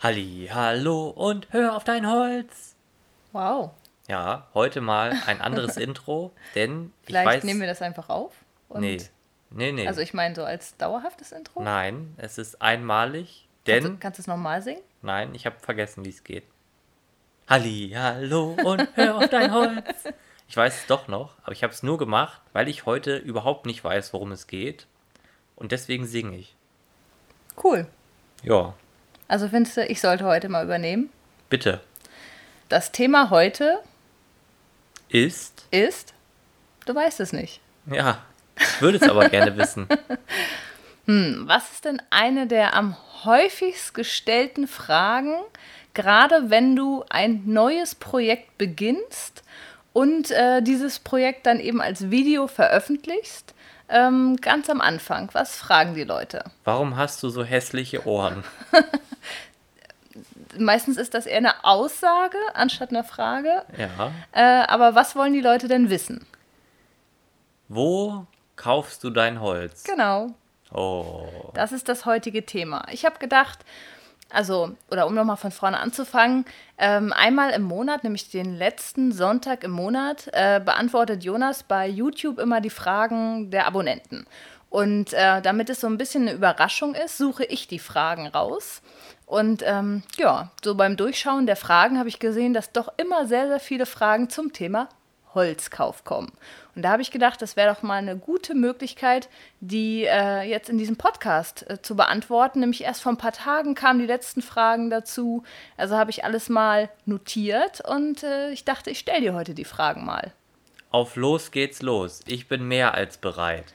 Halli, hallo und hör auf dein Holz. Wow. Ja, heute mal ein anderes Intro, denn ich Vielleicht weiß. nehmen wir das einfach auf. Und nee, nee, nee. Also ich meine so als dauerhaftes Intro. Nein, es ist einmalig, Kannst denn. du, kannst du es nochmal singen? Nein, ich habe vergessen, wie es geht. Halli, hallo und hör auf dein Holz. Ich weiß es doch noch, aber ich habe es nur gemacht, weil ich heute überhaupt nicht weiß, worum es geht. Und deswegen singe ich. Cool. Ja, Also findest du, ich sollte heute mal übernehmen? bitte. Das Thema heute Ist. ist, du weißt es nicht. Ja, ich würde es aber gerne wissen. Was ist denn eine der am häufigst gestellten Fragen, gerade wenn du ein neues Projekt beginnst und äh, dieses Projekt dann eben als Video veröffentlichst? Ähm, ganz am Anfang, was fragen die Leute? Warum hast du so hässliche Ohren? Meistens ist das eher eine Aussage anstatt eine Frage. Ja. Äh, aber was wollen die Leute denn wissen? Wo kaufst du dein Holz? Genau, Oh. das ist das heutige Thema. Ich habe gedacht, also, oder um nochmal von vorne anzufangen, ähm, einmal im Monat, nämlich den letzten Sonntag im Monat, äh, beantwortet Jonas bei YouTube immer die Fragen der Abonnenten. Und äh, damit es so ein bisschen eine Überraschung ist, suche ich die Fragen raus. Und ähm, ja, so beim Durchschauen der Fragen habe ich gesehen, dass doch immer sehr, sehr viele Fragen zum Thema Holzkauf kommen. Und da habe ich gedacht, das wäre doch mal eine gute Möglichkeit, die äh, jetzt in diesem Podcast äh, zu beantworten. Nämlich erst vor ein paar Tagen kamen die letzten Fragen dazu. Also habe ich alles mal notiert und äh, ich dachte, ich stelle dir heute die Fragen mal. Auf los geht's los. Ich bin mehr als bereit.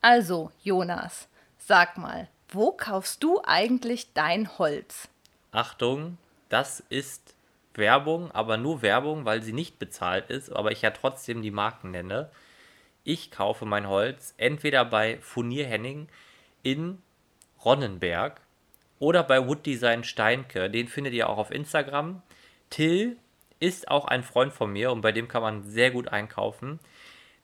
Also, Jonas, sag mal, wo kaufst du eigentlich dein Holz? Achtung, das ist Werbung, aber nur Werbung, weil sie nicht bezahlt ist, aber ich ja trotzdem die Marken nenne. Ich kaufe mein Holz entweder bei Furnier Henning in Ronnenberg oder bei Wood Design Steinke. Den findet ihr auch auf Instagram. Till ist auch ein Freund von mir und bei dem kann man sehr gut einkaufen.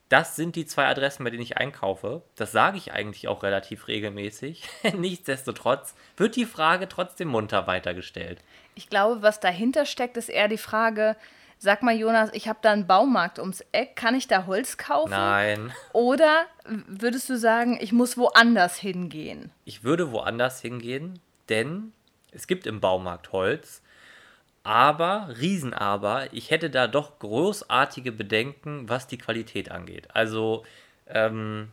Das sind die zwei Adressen, bei denen ich einkaufe. Das sage ich eigentlich auch relativ regelmäßig. Nichtsdestotrotz wird die Frage trotzdem munter weitergestellt. Ich glaube, was dahinter steckt, ist eher die Frage, sag mal, Jonas, ich habe da einen Baumarkt ums Eck, kann ich da Holz kaufen? Nein, Oder würdest du sagen, ich muss woanders hingehen? ich würde woanders hingehen, denn es gibt im Baumarkt Holz. Aber, Riesenaber, ich hätte da doch großartige Bedenken, was die Qualität angeht. Also, ähm,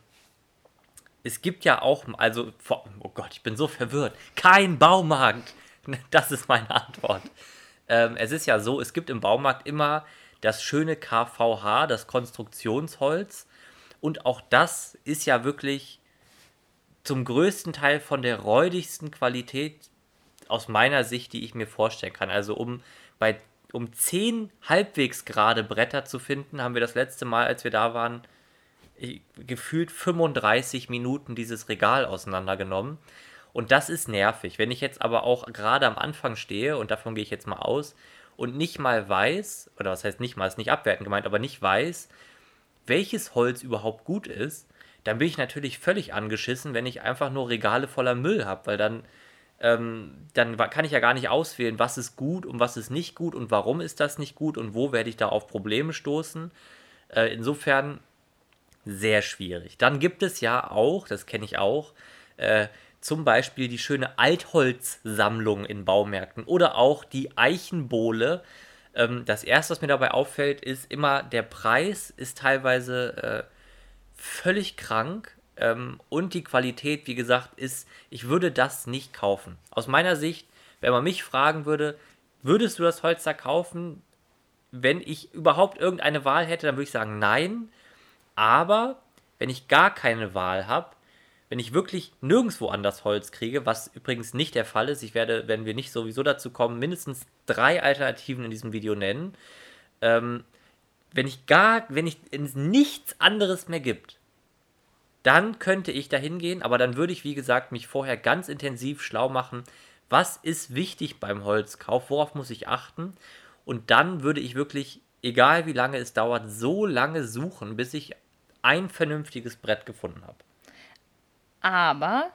es gibt ja auch, also, oh Gott, ich bin so verwirrt. Kein Baumarkt. Das ist meine Antwort. Ähm, es ist ja so, es gibt im Baumarkt immer das schöne KVH, das Konstruktionsholz. Und auch das ist ja wirklich zum größten Teil von der räudigsten Qualität aus meiner Sicht, die ich mir vorstellen kann. Also um bei um 10 halbwegs gerade Bretter zu finden, haben wir das letzte Mal, als wir da waren, gefühlt 35 Minuten dieses Regal auseinandergenommen. Und das ist nervig. Wenn ich jetzt aber auch gerade am Anfang stehe, und davon gehe ich jetzt mal aus, und nicht mal weiß, oder was heißt nicht mal, ist nicht abwertend gemeint, aber nicht weiß, welches Holz überhaupt gut ist, dann bin ich natürlich völlig angeschissen, wenn ich einfach nur Regale voller Müll habe, weil dann, ähm, dann kann ich ja gar nicht auswählen, was ist gut und was ist nicht gut und warum ist das nicht gut und wo werde ich da auf Probleme stoßen. Äh, insofern sehr schwierig. Dann gibt es ja auch, das kenne ich auch, äh, zum Beispiel die schöne Altholzsammlung in Baumärkten oder auch die Eichenbohle. Ähm, das erste, was mir dabei auffällt, ist immer, der Preis ist teilweise äh, völlig krank. Ähm, und die Qualität, wie gesagt, ist, ich würde das nicht kaufen. Aus meiner Sicht, wenn man mich fragen würde, würdest du das Holz da kaufen? Wenn ich überhaupt irgendeine Wahl hätte, dann würde ich sagen, nein. Aber wenn ich gar keine Wahl habe, wenn ich wirklich nirgendwo anders Holz kriege, was übrigens nicht der Fall ist, ich werde, wenn wir nicht sowieso dazu kommen, mindestens drei Alternativen in diesem Video nennen. Ähm, wenn ich gar, wenn ich es nichts anderes mehr gibt, dann könnte ich da hingehen, aber dann würde ich, wie gesagt, mich vorher ganz intensiv schlau machen, was ist wichtig beim Holzkauf, worauf muss ich achten und dann würde ich wirklich, egal wie lange es dauert, so lange suchen, bis ich ein vernünftiges Brett gefunden habe. Aber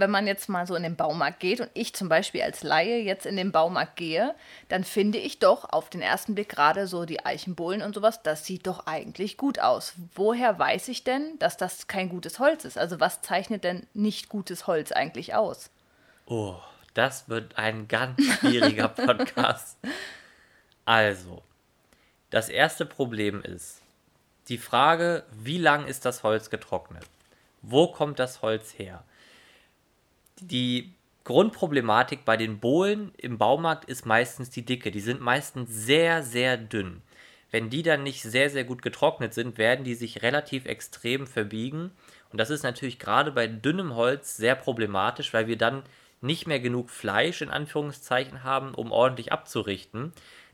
wenn man jetzt mal so in den Baumarkt geht und ich zum Beispiel als Laie jetzt in den Baumarkt gehe, dann finde ich doch auf den ersten Blick gerade so die Eichenbohlen und sowas, das sieht doch eigentlich gut aus. Woher weiß ich denn, dass das kein gutes Holz ist? Also was zeichnet denn nicht gutes Holz eigentlich aus? Oh, das wird ein ganz schwieriger Podcast. Also, das erste Problem ist die Frage, wie lang ist das Holz getrocknet? Wo kommt das Holz her? Die Grundproblematik bei den Bohlen im Baumarkt ist meistens die Dicke. Die sind meistens sehr, sehr dünn. Wenn die dann nicht sehr, sehr gut getrocknet sind, werden die sich relativ extrem verbiegen. Und das ist natürlich gerade bei dünnem Holz sehr problematisch, weil wir dann nicht mehr genug Fleisch in Anführungszeichen haben, um ordentlich abzurichten.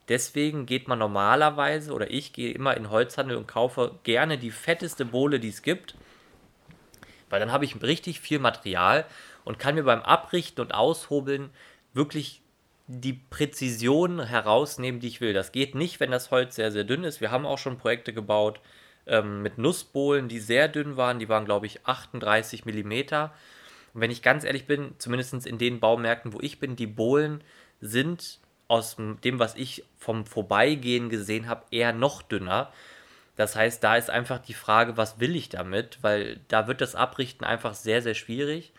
Deswegen geht man normalerweise oder ich gehe immer in Holzhandel und kaufe gerne die fetteste Bohle, die es gibt, weil dann habe ich richtig viel Material und kann mir beim Abrichten und Aushobeln wirklich die Präzision herausnehmen, die ich will. Das geht nicht, wenn das Holz sehr, sehr dünn ist. Wir haben auch schon Projekte gebaut ähm, mit Nussbohlen, die sehr dünn waren. Die waren, glaube ich, 38 mm. Und wenn ich ganz ehrlich bin, zumindest in den Baumärkten, wo ich bin, die Bohlen sind aus dem, was ich vom Vorbeigehen gesehen habe, eher noch dünner. Das heißt, da ist einfach die Frage, was will ich damit? Weil da wird das Abrichten einfach sehr, sehr schwierig.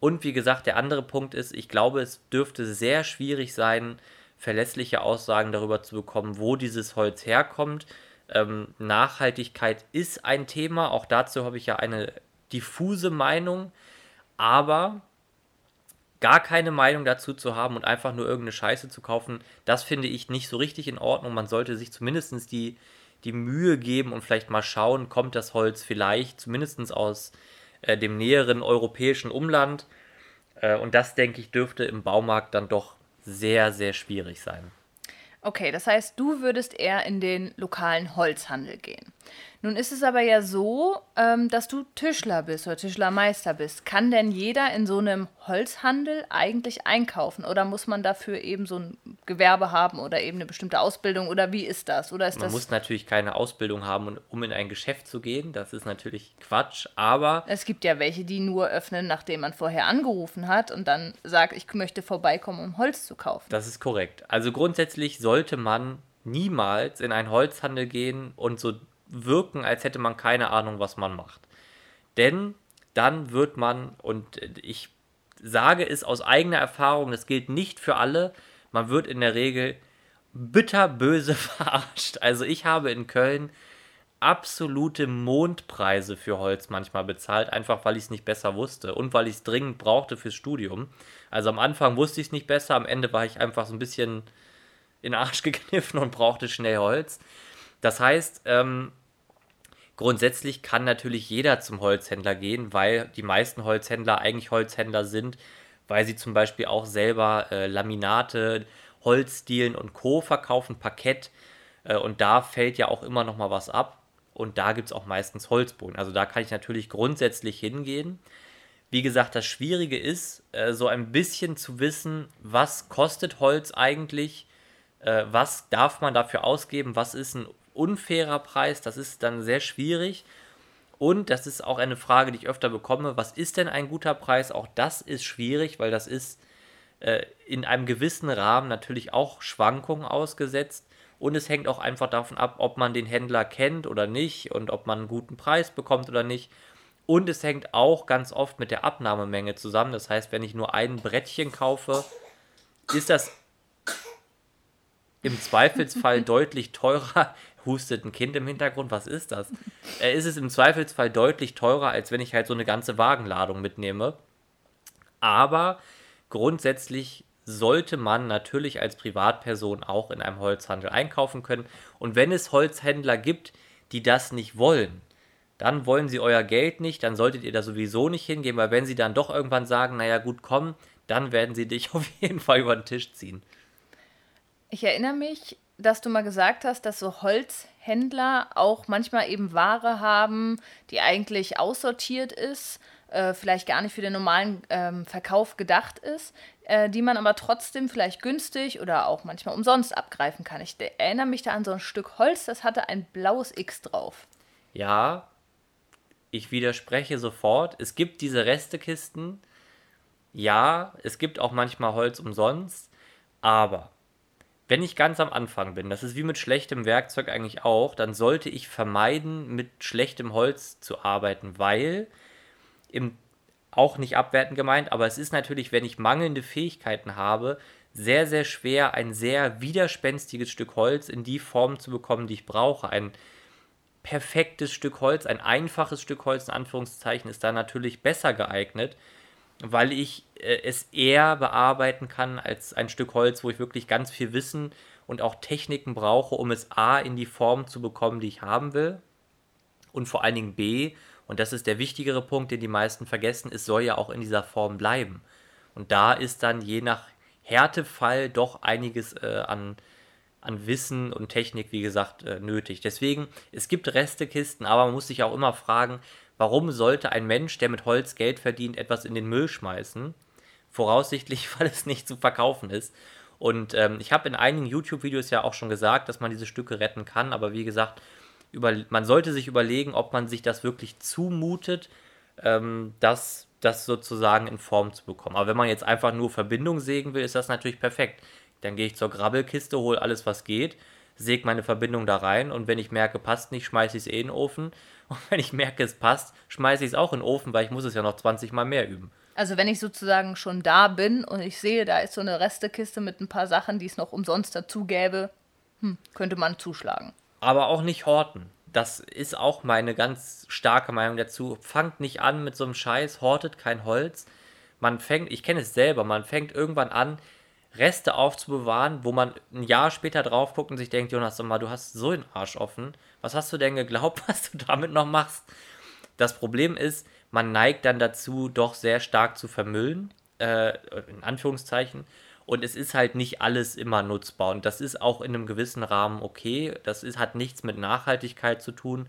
Und wie gesagt, der andere Punkt ist, ich glaube, es dürfte sehr schwierig sein, verlässliche Aussagen darüber zu bekommen, wo dieses Holz herkommt. Ähm, Nachhaltigkeit ist ein Thema, auch dazu habe ich ja eine diffuse Meinung, aber gar keine Meinung dazu zu haben und einfach nur irgendeine Scheiße zu kaufen, das finde ich nicht so richtig in Ordnung. Man sollte sich zumindest die, die Mühe geben und vielleicht mal schauen, kommt das Holz vielleicht zumindest aus äh, dem näheren europäischen Umland. Äh, und das, denke ich, dürfte im Baumarkt dann doch sehr, sehr schwierig sein. Okay, das heißt, du würdest eher in den lokalen Holzhandel gehen. Nun ist es aber ja so, ähm, dass du Tischler bist oder Tischlermeister bist. Kann denn jeder in so einem Holzhandel eigentlich einkaufen oder muss man dafür eben so ein Gewerbe haben oder eben eine bestimmte Ausbildung oder wie ist das? Oder ist man das muss natürlich keine Ausbildung haben, um in ein Geschäft zu gehen. Das ist natürlich Quatsch, aber. Es gibt ja welche, die nur öffnen, nachdem man vorher angerufen hat und dann sagt, ich möchte vorbeikommen, um Holz zu kaufen. Das ist korrekt. Also grundsätzlich sollte man niemals in einen Holzhandel gehen und so wirken, als hätte man keine Ahnung, was man macht. Denn dann wird man, und ich sage es aus eigener Erfahrung, das gilt nicht für alle, man wird in der Regel bitterböse verarscht. Also ich habe in Köln absolute Mondpreise für Holz manchmal bezahlt, einfach weil ich es nicht besser wusste und weil ich es dringend brauchte fürs Studium. Also am Anfang wusste ich es nicht besser, am Ende war ich einfach so ein bisschen in den Arsch gekniffen und brauchte schnell Holz. Das heißt, ähm, grundsätzlich kann natürlich jeder zum Holzhändler gehen, weil die meisten Holzhändler eigentlich Holzhändler sind, weil sie zum Beispiel auch selber äh, Laminate, Holzdielen und Co. verkaufen, Parkett. Äh, und da fällt ja auch immer noch mal was ab. Und da gibt es auch meistens Holzboden. Also da kann ich natürlich grundsätzlich hingehen. Wie gesagt, das Schwierige ist, äh, so ein bisschen zu wissen, was kostet Holz eigentlich, äh, was darf man dafür ausgeben, was ist ein unfairer Preis, das ist dann sehr schwierig. Und das ist auch eine Frage, die ich öfter bekomme, was ist denn ein guter Preis? Auch das ist schwierig, weil das ist äh, in einem gewissen Rahmen natürlich auch Schwankungen ausgesetzt. Und es hängt auch einfach davon ab, ob man den Händler kennt oder nicht und ob man einen guten Preis bekommt oder nicht. Und es hängt auch ganz oft mit der Abnahmemenge zusammen. Das heißt, wenn ich nur ein Brettchen kaufe, ist das im Zweifelsfall deutlich teurer. Hustet ein Kind im Hintergrund, was ist das? Äh, ist es im Zweifelsfall deutlich teurer, als wenn ich halt so eine ganze Wagenladung mitnehme. Aber grundsätzlich sollte man natürlich als Privatperson auch in einem Holzhandel einkaufen können. Und wenn es Holzhändler gibt, die das nicht wollen, dann wollen sie euer Geld nicht, dann solltet ihr da sowieso nicht hingehen, weil wenn sie dann doch irgendwann sagen, naja gut, komm, dann werden sie dich auf jeden Fall über den Tisch ziehen. Ich erinnere mich, dass du mal gesagt hast, dass so Holzhändler auch manchmal eben Ware haben, die eigentlich aussortiert ist, äh, vielleicht gar nicht für den normalen ähm, Verkauf gedacht ist, äh, die man aber trotzdem vielleicht günstig oder auch manchmal umsonst abgreifen kann. Ich erinnere mich da an so ein Stück Holz, das hatte ein blaues X drauf. Ja, ich widerspreche sofort. Es gibt diese Restekisten, ja, es gibt auch manchmal Holz umsonst, aber wenn ich ganz am Anfang bin, das ist wie mit schlechtem Werkzeug eigentlich auch, dann sollte ich vermeiden, mit schlechtem Holz zu arbeiten, weil im auch nicht abwertend gemeint, aber es ist natürlich, wenn ich mangelnde Fähigkeiten habe, sehr, sehr schwer, ein sehr widerspenstiges Stück Holz in die Form zu bekommen, die ich brauche. Ein perfektes Stück Holz, ein einfaches Stück Holz in Anführungszeichen, ist da natürlich besser geeignet, weil ich äh, es eher bearbeiten kann als ein Stück Holz, wo ich wirklich ganz viel Wissen und auch Techniken brauche, um es A in die Form zu bekommen, die ich haben will. Und vor allen Dingen B, und das ist der wichtigere Punkt, den die meisten vergessen, es soll ja auch in dieser Form bleiben. Und da ist dann je nach Härtefall doch einiges äh, an, an Wissen und Technik, wie gesagt, äh, nötig. Deswegen, es gibt Restekisten, aber man muss sich auch immer fragen, warum sollte ein Mensch, der mit Holz Geld verdient, etwas in den Müll schmeißen? Voraussichtlich, weil es nicht zu verkaufen ist. Und ähm, ich habe in einigen YouTube-Videos ja auch schon gesagt, dass man diese Stücke retten kann, aber wie gesagt, über, man sollte sich überlegen, ob man sich das wirklich zumutet, ähm, das das sozusagen in Form zu bekommen. Aber wenn man jetzt einfach nur Verbindung sägen will, ist das natürlich perfekt. Dann gehe ich zur Grabbelkiste, hole alles, was geht, säge meine Verbindung da rein und wenn ich merke, passt nicht, schmeiße ich es eh in den Ofen. Und wenn ich merke, es passt, schmeiße ich es auch in den Ofen, weil ich muss es ja noch 20 Mal mehr üben. Also wenn ich sozusagen schon da bin und ich sehe, da ist so eine Restekiste mit ein paar Sachen, die es noch umsonst dazu gäbe, hm, könnte man zuschlagen. Aber auch nicht horten das ist auch meine ganz starke Meinung dazu. Fangt nicht an mit so einem Scheiß, hortet kein Holz. Man fängt, ich kenne es selber, man fängt irgendwann an, Reste aufzubewahren, wo man ein Jahr später drauf guckt und sich denkt, Jonas, mal, du hast so den Arsch offen. Was hast du denn geglaubt, was du damit noch machst? Das Problem ist, man neigt dann dazu, doch sehr stark zu vermüllen, äh, in Anführungszeichen. Und es ist halt nicht alles immer nutzbar. Und das ist auch in einem gewissen Rahmen okay. Das ist, hat nichts mit Nachhaltigkeit zu tun.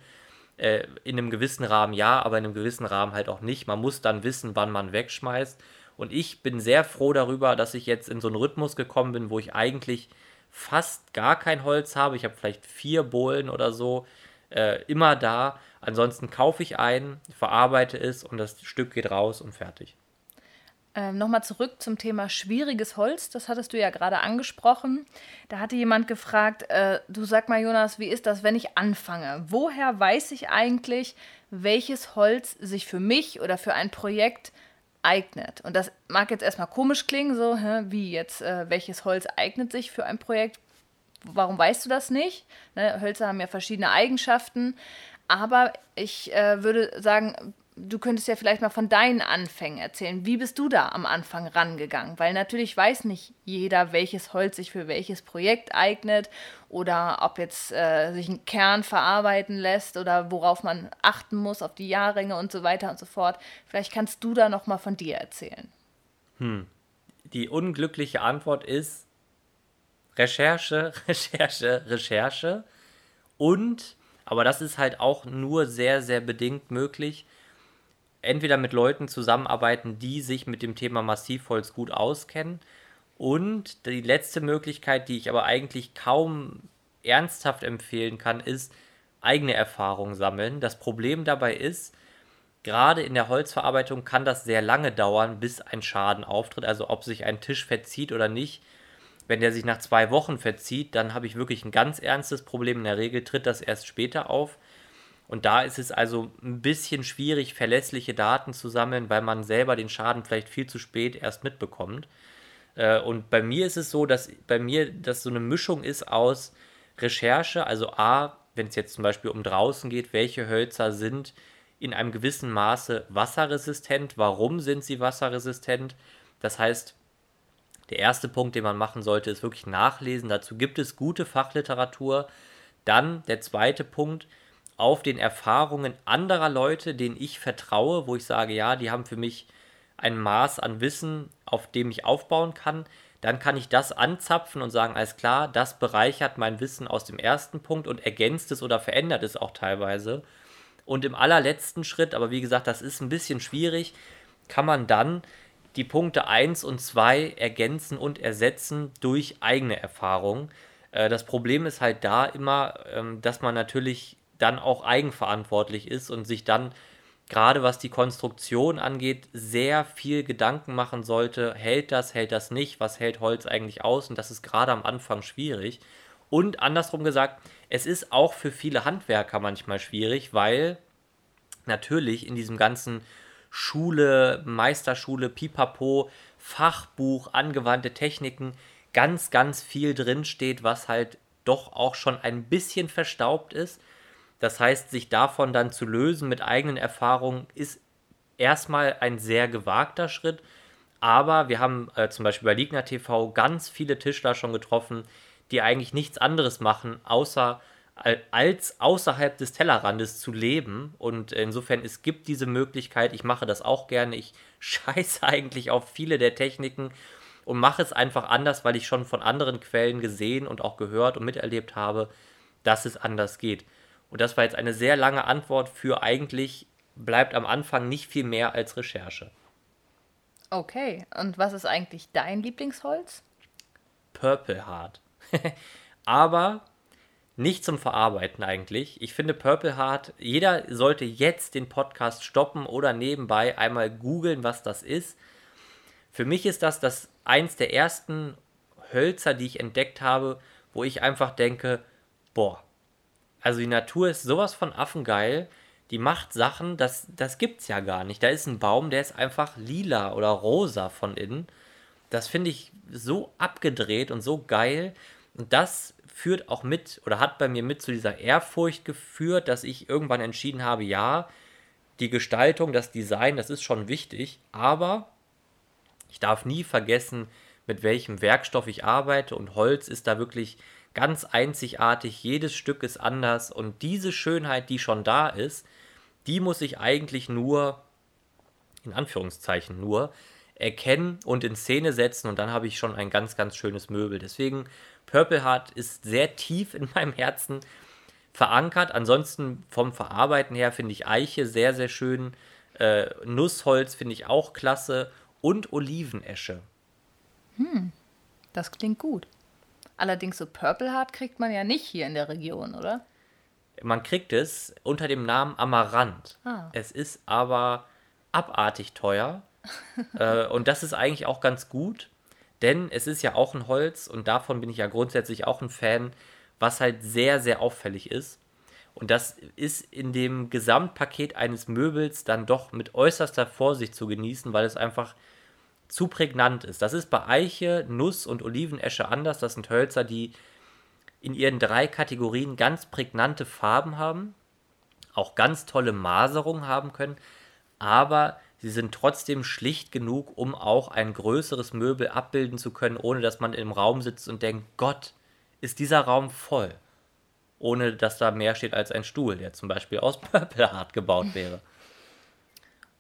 Äh, in einem gewissen Rahmen ja, aber in einem gewissen Rahmen halt auch nicht. Man muss dann wissen, wann man wegschmeißt. Und ich bin sehr froh darüber, dass ich jetzt in so einen Rhythmus gekommen bin, wo ich eigentlich fast gar kein Holz habe. Ich habe vielleicht vier Bohlen oder so äh, immer da. Ansonsten kaufe ich ein, verarbeite es und das Stück geht raus und fertig. Ähm, Nochmal zurück zum Thema schwieriges Holz, das hattest du ja gerade angesprochen. Da hatte jemand gefragt, äh, du sag mal Jonas, wie ist das, wenn ich anfange? Woher weiß ich eigentlich, welches Holz sich für mich oder für ein Projekt eignet? Und das mag jetzt erstmal komisch klingen, so hä, wie jetzt, äh, welches Holz eignet sich für ein Projekt? Warum weißt du das nicht? Ne, Hölzer haben ja verschiedene Eigenschaften. Aber ich äh, würde sagen, du könntest ja vielleicht mal von deinen Anfängen erzählen. Wie bist du da am Anfang rangegangen? Weil natürlich weiß nicht jeder, welches Holz sich für welches Projekt eignet oder ob jetzt äh, sich ein Kern verarbeiten lässt oder worauf man achten muss, auf die Jahrringe und so weiter und so fort. Vielleicht kannst du da noch mal von dir erzählen. Hm. Die unglückliche Antwort ist Recherche, Recherche, Recherche und aber das ist halt auch nur sehr, sehr bedingt möglich, entweder mit Leuten zusammenarbeiten, die sich mit dem Thema Massivholz gut auskennen. Und die letzte Möglichkeit, die ich aber eigentlich kaum ernsthaft empfehlen kann, ist eigene Erfahrungen sammeln. Das Problem dabei ist, gerade in der Holzverarbeitung kann das sehr lange dauern, bis ein Schaden auftritt. Also ob sich ein Tisch verzieht oder nicht. Wenn der sich nach zwei Wochen verzieht, dann habe ich wirklich ein ganz ernstes Problem. In der Regel tritt das erst später auf. Und da ist es also ein bisschen schwierig, verlässliche Daten zu sammeln, weil man selber den Schaden vielleicht viel zu spät erst mitbekommt. Äh, und bei mir ist es so, dass bei mir das so eine Mischung ist aus Recherche, also A, wenn es jetzt zum Beispiel um draußen geht, welche Hölzer sind in einem gewissen Maße wasserresistent, warum sind sie wasserresistent? Das heißt, der erste Punkt, den man machen sollte, ist wirklich nachlesen. Dazu gibt es gute Fachliteratur. Dann der zweite Punkt, auf den Erfahrungen anderer Leute, denen ich vertraue, wo ich sage, ja, die haben für mich ein Maß an Wissen, auf dem ich aufbauen kann, dann kann ich das anzapfen und sagen, alles klar, das bereichert mein Wissen aus dem ersten Punkt und ergänzt es oder verändert es auch teilweise. Und im allerletzten Schritt, aber wie gesagt, das ist ein bisschen schwierig, kann man dann die Punkte 1 und 2 ergänzen und ersetzen durch eigene Erfahrungen. Äh, das Problem ist halt da immer, ähm, dass man natürlich dann auch eigenverantwortlich ist und sich dann gerade was die Konstruktion angeht, sehr viel Gedanken machen sollte. Hält das, hält das nicht? Was hält Holz eigentlich aus? Und das ist gerade am Anfang schwierig. Und andersrum gesagt, es ist auch für viele Handwerker manchmal schwierig, weil natürlich in diesem ganzen Schule, Meisterschule, Pipapo, Fachbuch, angewandte Techniken ganz, ganz viel drinsteht, was halt doch auch schon ein bisschen verstaubt ist. Das heißt, sich davon dann zu lösen mit eigenen Erfahrungen ist erstmal ein sehr gewagter Schritt. Aber wir haben äh, zum Beispiel bei Ligna TV ganz viele Tischler schon getroffen, die eigentlich nichts anderes machen, außer als außerhalb des Tellerrandes zu leben. Und insofern, es gibt diese Möglichkeit, ich mache das auch gerne. Ich scheiße eigentlich auf viele der Techniken und mache es einfach anders, weil ich schon von anderen Quellen gesehen und auch gehört und miterlebt habe, dass es anders geht. Und das war jetzt eine sehr lange Antwort für eigentlich bleibt am Anfang nicht viel mehr als Recherche. Okay, und was ist eigentlich dein Lieblingsholz? Purple Heart. Aber nicht zum Verarbeiten eigentlich. Ich finde Purple Heart, jeder sollte jetzt den Podcast stoppen oder nebenbei einmal googeln, was das ist. Für mich ist das, das eins der ersten Hölzer, die ich entdeckt habe, wo ich einfach denke, boah, also die Natur ist sowas von affengeil, die macht Sachen, das, das gibt's ja gar nicht. Da ist ein Baum, der ist einfach lila oder rosa von innen. Das finde ich so abgedreht und so geil. Und das führt auch mit oder hat bei mir mit zu dieser Ehrfurcht geführt, dass ich irgendwann entschieden habe, ja, die Gestaltung, das Design, das ist schon wichtig, aber ich darf nie vergessen, mit welchem Werkstoff ich arbeite und Holz ist da wirklich ganz einzigartig, jedes Stück ist anders und diese Schönheit, die schon da ist, die muss ich eigentlich nur, in Anführungszeichen nur, erkennen und in Szene setzen und dann habe ich schon ein ganz, ganz schönes Möbel. Deswegen Purple Heart ist sehr tief in meinem Herzen verankert. Ansonsten vom Verarbeiten her finde ich Eiche sehr, sehr schön. Äh, Nussholz finde ich auch klasse. Und Olivenesche. Hm, das klingt gut. Allerdings so Purple Heart kriegt man ja nicht hier in der Region, oder? Man kriegt es unter dem Namen Amaranth. Ah. Es ist aber abartig teuer. äh, und das ist eigentlich auch ganz gut, denn es ist ja auch ein Holz und davon bin ich ja grundsätzlich auch ein Fan, was halt sehr, sehr auffällig ist. Und das ist in dem Gesamtpaket eines Möbels dann doch mit äußerster Vorsicht zu genießen, weil es einfach zu prägnant ist. Das ist bei Eiche, Nuss und Olivenesche anders. Das sind Hölzer, die in ihren drei Kategorien ganz prägnante Farben haben, auch ganz tolle Maserung haben können, aber sie sind trotzdem schlicht genug, um auch ein größeres Möbel abbilden zu können, ohne dass man im Raum sitzt und denkt, Gott, ist dieser Raum voll. Ohne dass da mehr steht als ein Stuhl, der zum Beispiel aus Purple Heart gebaut wäre.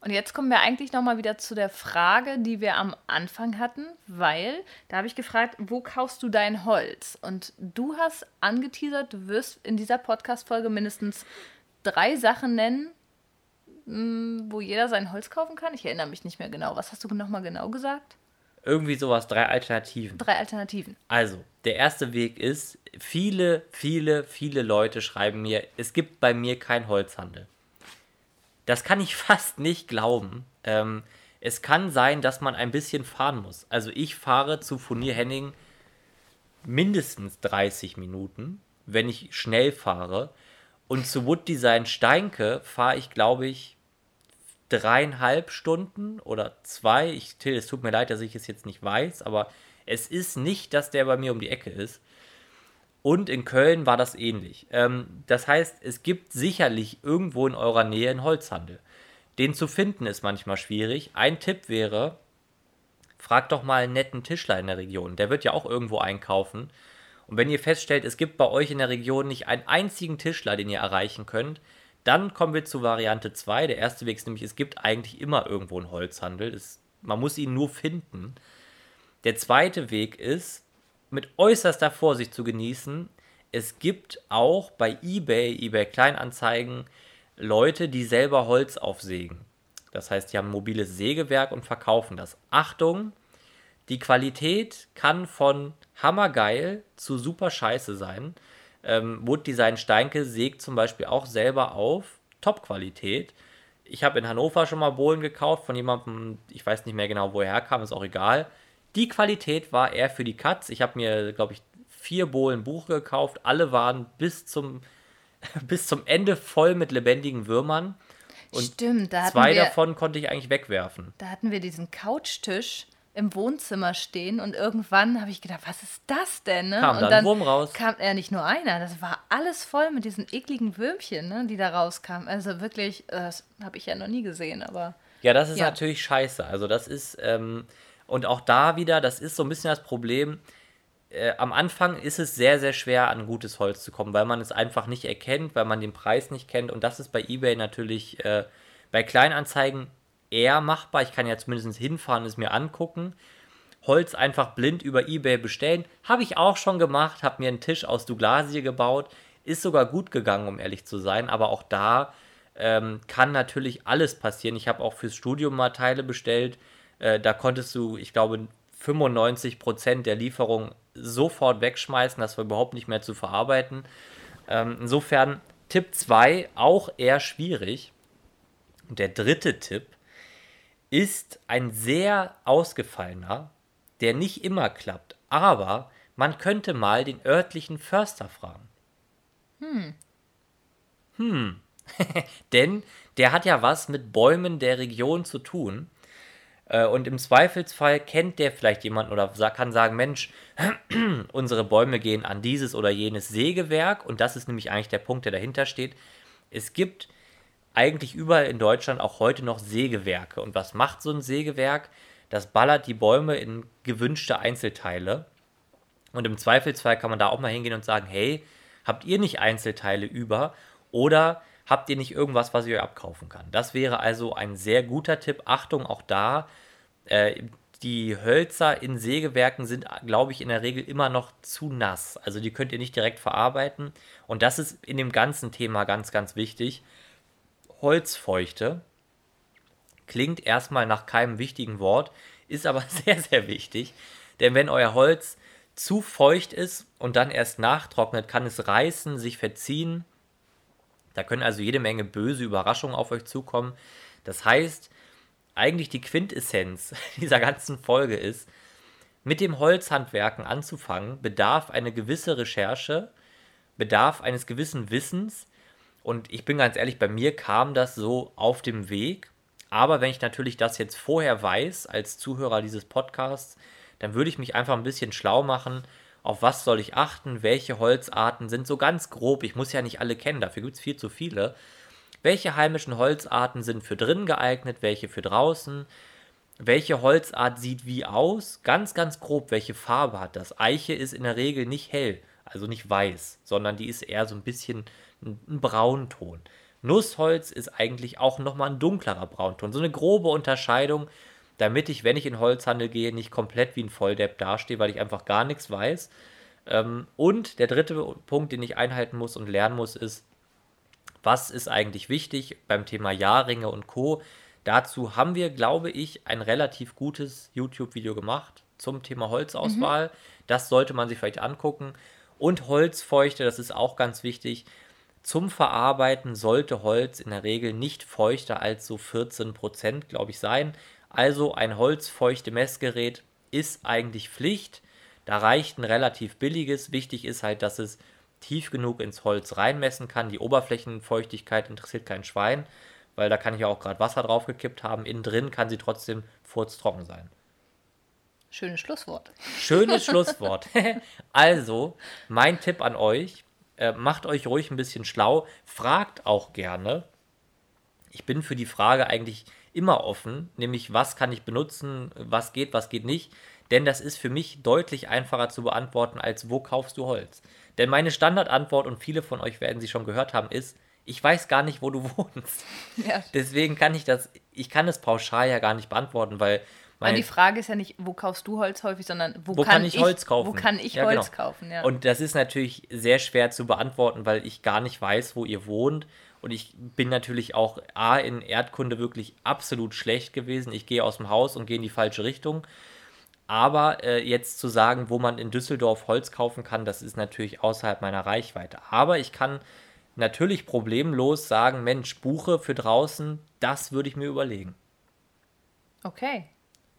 Und jetzt kommen wir eigentlich nochmal wieder zu der Frage, die wir am Anfang hatten, weil da habe ich gefragt, wo kaufst du dein Holz? Und du hast angeteasert, du wirst in dieser Podcast-Folge mindestens drei Sachen nennen, hm, wo jeder sein Holz kaufen kann? Ich erinnere mich nicht mehr genau. Was hast du nochmal genau gesagt? Irgendwie sowas, drei Alternativen. Drei Alternativen. Also, der erste Weg ist, viele, viele, viele Leute schreiben mir, es gibt bei mir keinen Holzhandel. Das kann ich fast nicht glauben. Ähm, es kann sein, dass man ein bisschen fahren muss. Also ich fahre zu Furnier Henning mindestens 30 Minuten, wenn ich schnell fahre. Und zu Wood Design Steinke fahre ich, glaube ich, dreieinhalb Stunden oder zwei. Ich, Till, es tut mir leid, dass ich es jetzt nicht weiß, aber es ist nicht, dass der bei mir um die Ecke ist. Und in Köln war das ähnlich. Ähm, das heißt, es gibt sicherlich irgendwo in eurer Nähe einen Holzhandel. Den zu finden ist manchmal schwierig. Ein Tipp wäre, fragt doch mal einen netten Tischler in der Region. Der wird ja auch irgendwo einkaufen. Und wenn ihr feststellt, es gibt bei euch in der Region nicht einen einzigen Tischler, den ihr erreichen könnt, dann kommen wir zu Variante 2. Der erste Weg ist nämlich, es gibt eigentlich immer irgendwo einen Holzhandel. Es, man muss ihn nur finden. Der zweite Weg ist, mit äußerster Vorsicht zu genießen. Es gibt auch bei eBay, eBay Kleinanzeigen, Leute, die selber Holz aufsägen. Das heißt, die haben ein mobiles Sägewerk und verkaufen das. Achtung, die Qualität kann von hammergeil zu super scheiße sein. Ähm, Wood Design Steinke sägt zum Beispiel auch selber auf Top-Qualität. ich habe in Hannover schon mal Bohlen gekauft von jemandem, ich weiß nicht mehr genau, wo er herkam, ist auch egal. Die Qualität war eher für die Katz. Ich habe mir, glaube ich, vier Bohlen Buche gekauft. Alle waren bis zum, bis zum Ende voll mit lebendigen Würmern. Und Stimmt, da hatten zwei wir, davon konnte ich eigentlich wegwerfen. da hatten wir diesen Couchtisch im Wohnzimmer stehen und irgendwann habe ich gedacht, was ist das denn? Ne? Kam und dann ein Wurm raus. kam ja nicht nur einer, das war alles voll mit diesen ekligen Würmchen, ne, die da rauskamen. Also wirklich, äh, das habe ich ja noch nie gesehen, aber Ja, das ist Ja. natürlich scheiße. Also das ist, ähm, und auch da wieder, das ist so ein bisschen das Problem. Äh, am Anfang ist es sehr, sehr schwer, an gutes Holz zu kommen, weil man es einfach nicht erkennt, weil man den Preis nicht kennt. Und das ist bei eBay natürlich äh, bei Kleinanzeigen eher machbar. Ich kann ja zumindest hinfahren, es mir angucken. Holz einfach blind über eBay bestellen. Habe ich auch schon gemacht, habe mir einen Tisch aus Douglasie gebaut. Ist sogar gut gegangen, um ehrlich zu sein. Aber auch da ähm, kann natürlich alles passieren. Ich habe auch fürs Studium mal Teile bestellt. Äh, da konntest du, ich glaube, 95% der Lieferung sofort wegschmeißen. Das war überhaupt nicht mehr zu verarbeiten. Ähm, insofern Tipp 2 auch eher schwierig. Und der dritte Tipp ist ein sehr ausgefallener, der nicht immer klappt. Aber man könnte mal den örtlichen Förster fragen. Hm. Denn der hat ja was mit Bäumen der Region zu tun. Äh, Und im Zweifelsfall kennt der vielleicht jemanden oder kann sagen, Mensch, unsere Bäume gehen an dieses oder jenes Sägewerk. Und das ist nämlich eigentlich der Punkt, der dahinter steht. Es gibt eigentlich überall in Deutschland auch heute noch Sägewerke. Und was macht so ein Sägewerk? Das ballert die Bäume in gewünschte Einzelteile. Und im Zweifelsfall kann man da auch mal hingehen und sagen, hey, habt ihr nicht Einzelteile über oder habt ihr nicht irgendwas, was ich euch abkaufen kann? Das wäre also ein sehr guter Tipp. Achtung, auch da, äh, die Hölzer in Sägewerken sind, glaube ich, in der Regel immer noch zu nass. Also die könnt ihr nicht direkt verarbeiten. Und das ist in dem ganzen Thema ganz, ganz wichtig. Holzfeuchte klingt erstmal nach keinem wichtigen Wort, ist aber sehr, sehr wichtig. Denn wenn euer Holz zu feucht ist und dann erst nachtrocknet, kann es reißen, sich verziehen. Da können also jede Menge böse Überraschungen auf euch zukommen. Das heißt, eigentlich die Quintessenz dieser ganzen Folge ist, mit dem Holzhandwerken anzufangen, bedarf eine gewisse Recherche, bedarf eines gewissen Wissens. Und ich bin ganz ehrlich, bei mir kam das so auf dem Weg. Aber wenn ich natürlich das jetzt vorher weiß, als Zuhörer dieses Podcasts, dann würde ich mich einfach ein bisschen schlau machen. Auf was soll ich achten? Welche Holzarten sind so ganz grob? Ich muss ja nicht alle kennen, dafür gibt es viel zu viele. Welche heimischen Holzarten sind für drin geeignet? Welche für draußen? Welche Holzart sieht wie aus? Ganz, ganz grob, welche Farbe hat das? Eiche ist in der Regel nicht hell, also nicht weiß, sondern die ist eher so ein bisschen ein, Braunton. Nussholz ist eigentlich auch nochmal ein dunklerer Braunton. So eine grobe Unterscheidung, damit ich, wenn ich in Holzhandel gehe, nicht komplett wie ein Volldepp dastehe, weil ich einfach gar nichts weiß. Ähm, und der dritte Punkt, den ich einhalten muss und lernen muss, ist, was ist eigentlich wichtig beim Thema Jahrringe und Co. Dazu haben wir, glaube ich, ein relativ gutes YouTube-Video gemacht zum Thema Holzauswahl. Das sollte man sich vielleicht angucken. Und Holzfeuchte, das ist auch ganz wichtig. Zum Verarbeiten sollte Holz in der Regel nicht feuchter als so 14%, glaube ich, sein. Also ein holzfeuchte Messgerät ist eigentlich Pflicht. Da reicht ein relativ billiges. Wichtig ist halt, dass es tief genug ins Holz reinmessen kann. Die Oberflächenfeuchtigkeit interessiert kein Schwein, weil da kann ich ja auch gerade Wasser draufgekippt haben. Innen drin kann sie trotzdem furztrocken sein. schönes Schlusswort. Schönes Schlusswort. also, mein Tipp an euch, äh, macht euch ruhig ein bisschen schlau, fragt auch gerne. Ich bin für die Frage eigentlich immer offen, nämlich was kann ich benutzen, was geht, was geht nicht. Denn das ist für mich deutlich einfacher zu beantworten, als wo kaufst du Holz. Denn meine Standardantwort, und viele von euch werden sie schon gehört haben, ist, ich weiß gar nicht, wo du wohnst. Ja. Deswegen kann ich das, ich kann es pauschal ja gar nicht beantworten, weil Weil meine, die Frage ist ja nicht, wo kaufst du Holz häufig, sondern wo, wo kann, ich Holz kaufen? Wo kann ich Ja, Holz genau. kaufen? Ja. Und das ist natürlich sehr schwer zu beantworten, weil ich gar nicht weiß, wo ihr wohnt. Und ich bin natürlich auch A in Erdkunde wirklich absolut schlecht gewesen. Ich gehe aus dem Haus und gehe in die falsche Richtung. Aber äh, jetzt zu sagen, wo man in Düsseldorf Holz kaufen kann, das ist natürlich außerhalb meiner Reichweite. Aber ich kann natürlich problemlos sagen, Mensch, Buche für draußen, das würde ich mir überlegen. Okay.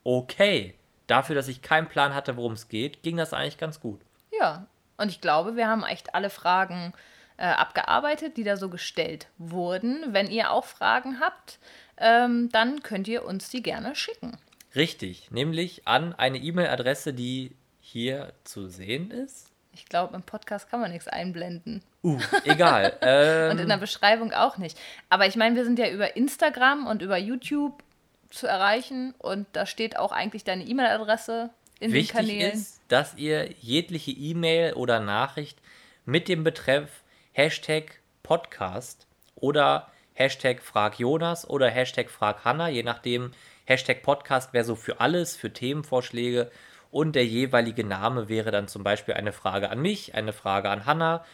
Okay, dafür, dass ich keinen Plan hatte, worum es geht, ging das eigentlich ganz gut. Ja, und ich glaube, wir haben echt alle Fragen äh, abgearbeitet, die da so gestellt wurden. Wenn ihr auch Fragen habt, ähm, dann könnt ihr uns die gerne schicken. Richtig, nämlich an eine E-Mail-Adresse, die hier zu sehen ist. Ich glaube, im Podcast kann man nichts einblenden. Uh, egal. ähm, Und in der Beschreibung auch nicht. Aber ich meine, wir sind ja über Instagram und über YouTube zu erreichen und da steht auch eigentlich deine E-Mail-Adresse in Wichtig den Kanälen. ist, dass ihr jegliche E-Mail oder Nachricht mit dem Betreff Hashtag Podcast oder Hashtag Frag Jonas oder Hashtag Frag Hanna, je nachdem, Hashtag Podcast wäre so für alles, für Themenvorschläge. Und der jeweilige Name wäre dann zum Beispiel eine Frage an mich, eine Frage an Hanna.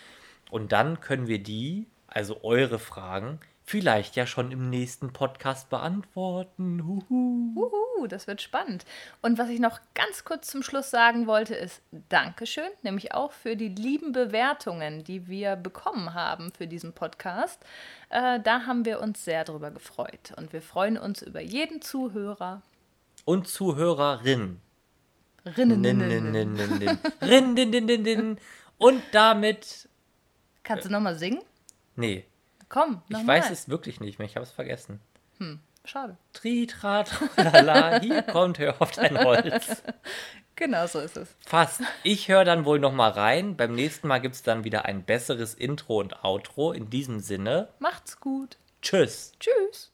Und dann können wir die, also eure Fragen, vielleicht ja schon im nächsten Podcast beantworten. Huhu. Uhu, das wird spannend. Und was ich noch ganz kurz zum Schluss sagen wollte, ist Dankeschön, nämlich auch für die lieben Bewertungen, die wir bekommen haben für diesen Podcast. Äh, da haben wir uns sehr drüber gefreut. Und wir freuen uns über jeden Zuhörer. Und Zuhörerin. Rinnen. Und damit. Kannst du nochmal singen? Nee, Komm, ich nochmal. weiß es wirklich nicht mehr. Ich habe es vergessen. Schade. Tri, tra, tralala, hier kommt, hör auf dein Holz. Genau so ist es. Fast. Ich höre dann wohl nochmal rein. Beim nächsten Mal gibt es dann wieder ein besseres Intro und Outro. In diesem Sinne, Macht's gut. tschüss. Tschüss.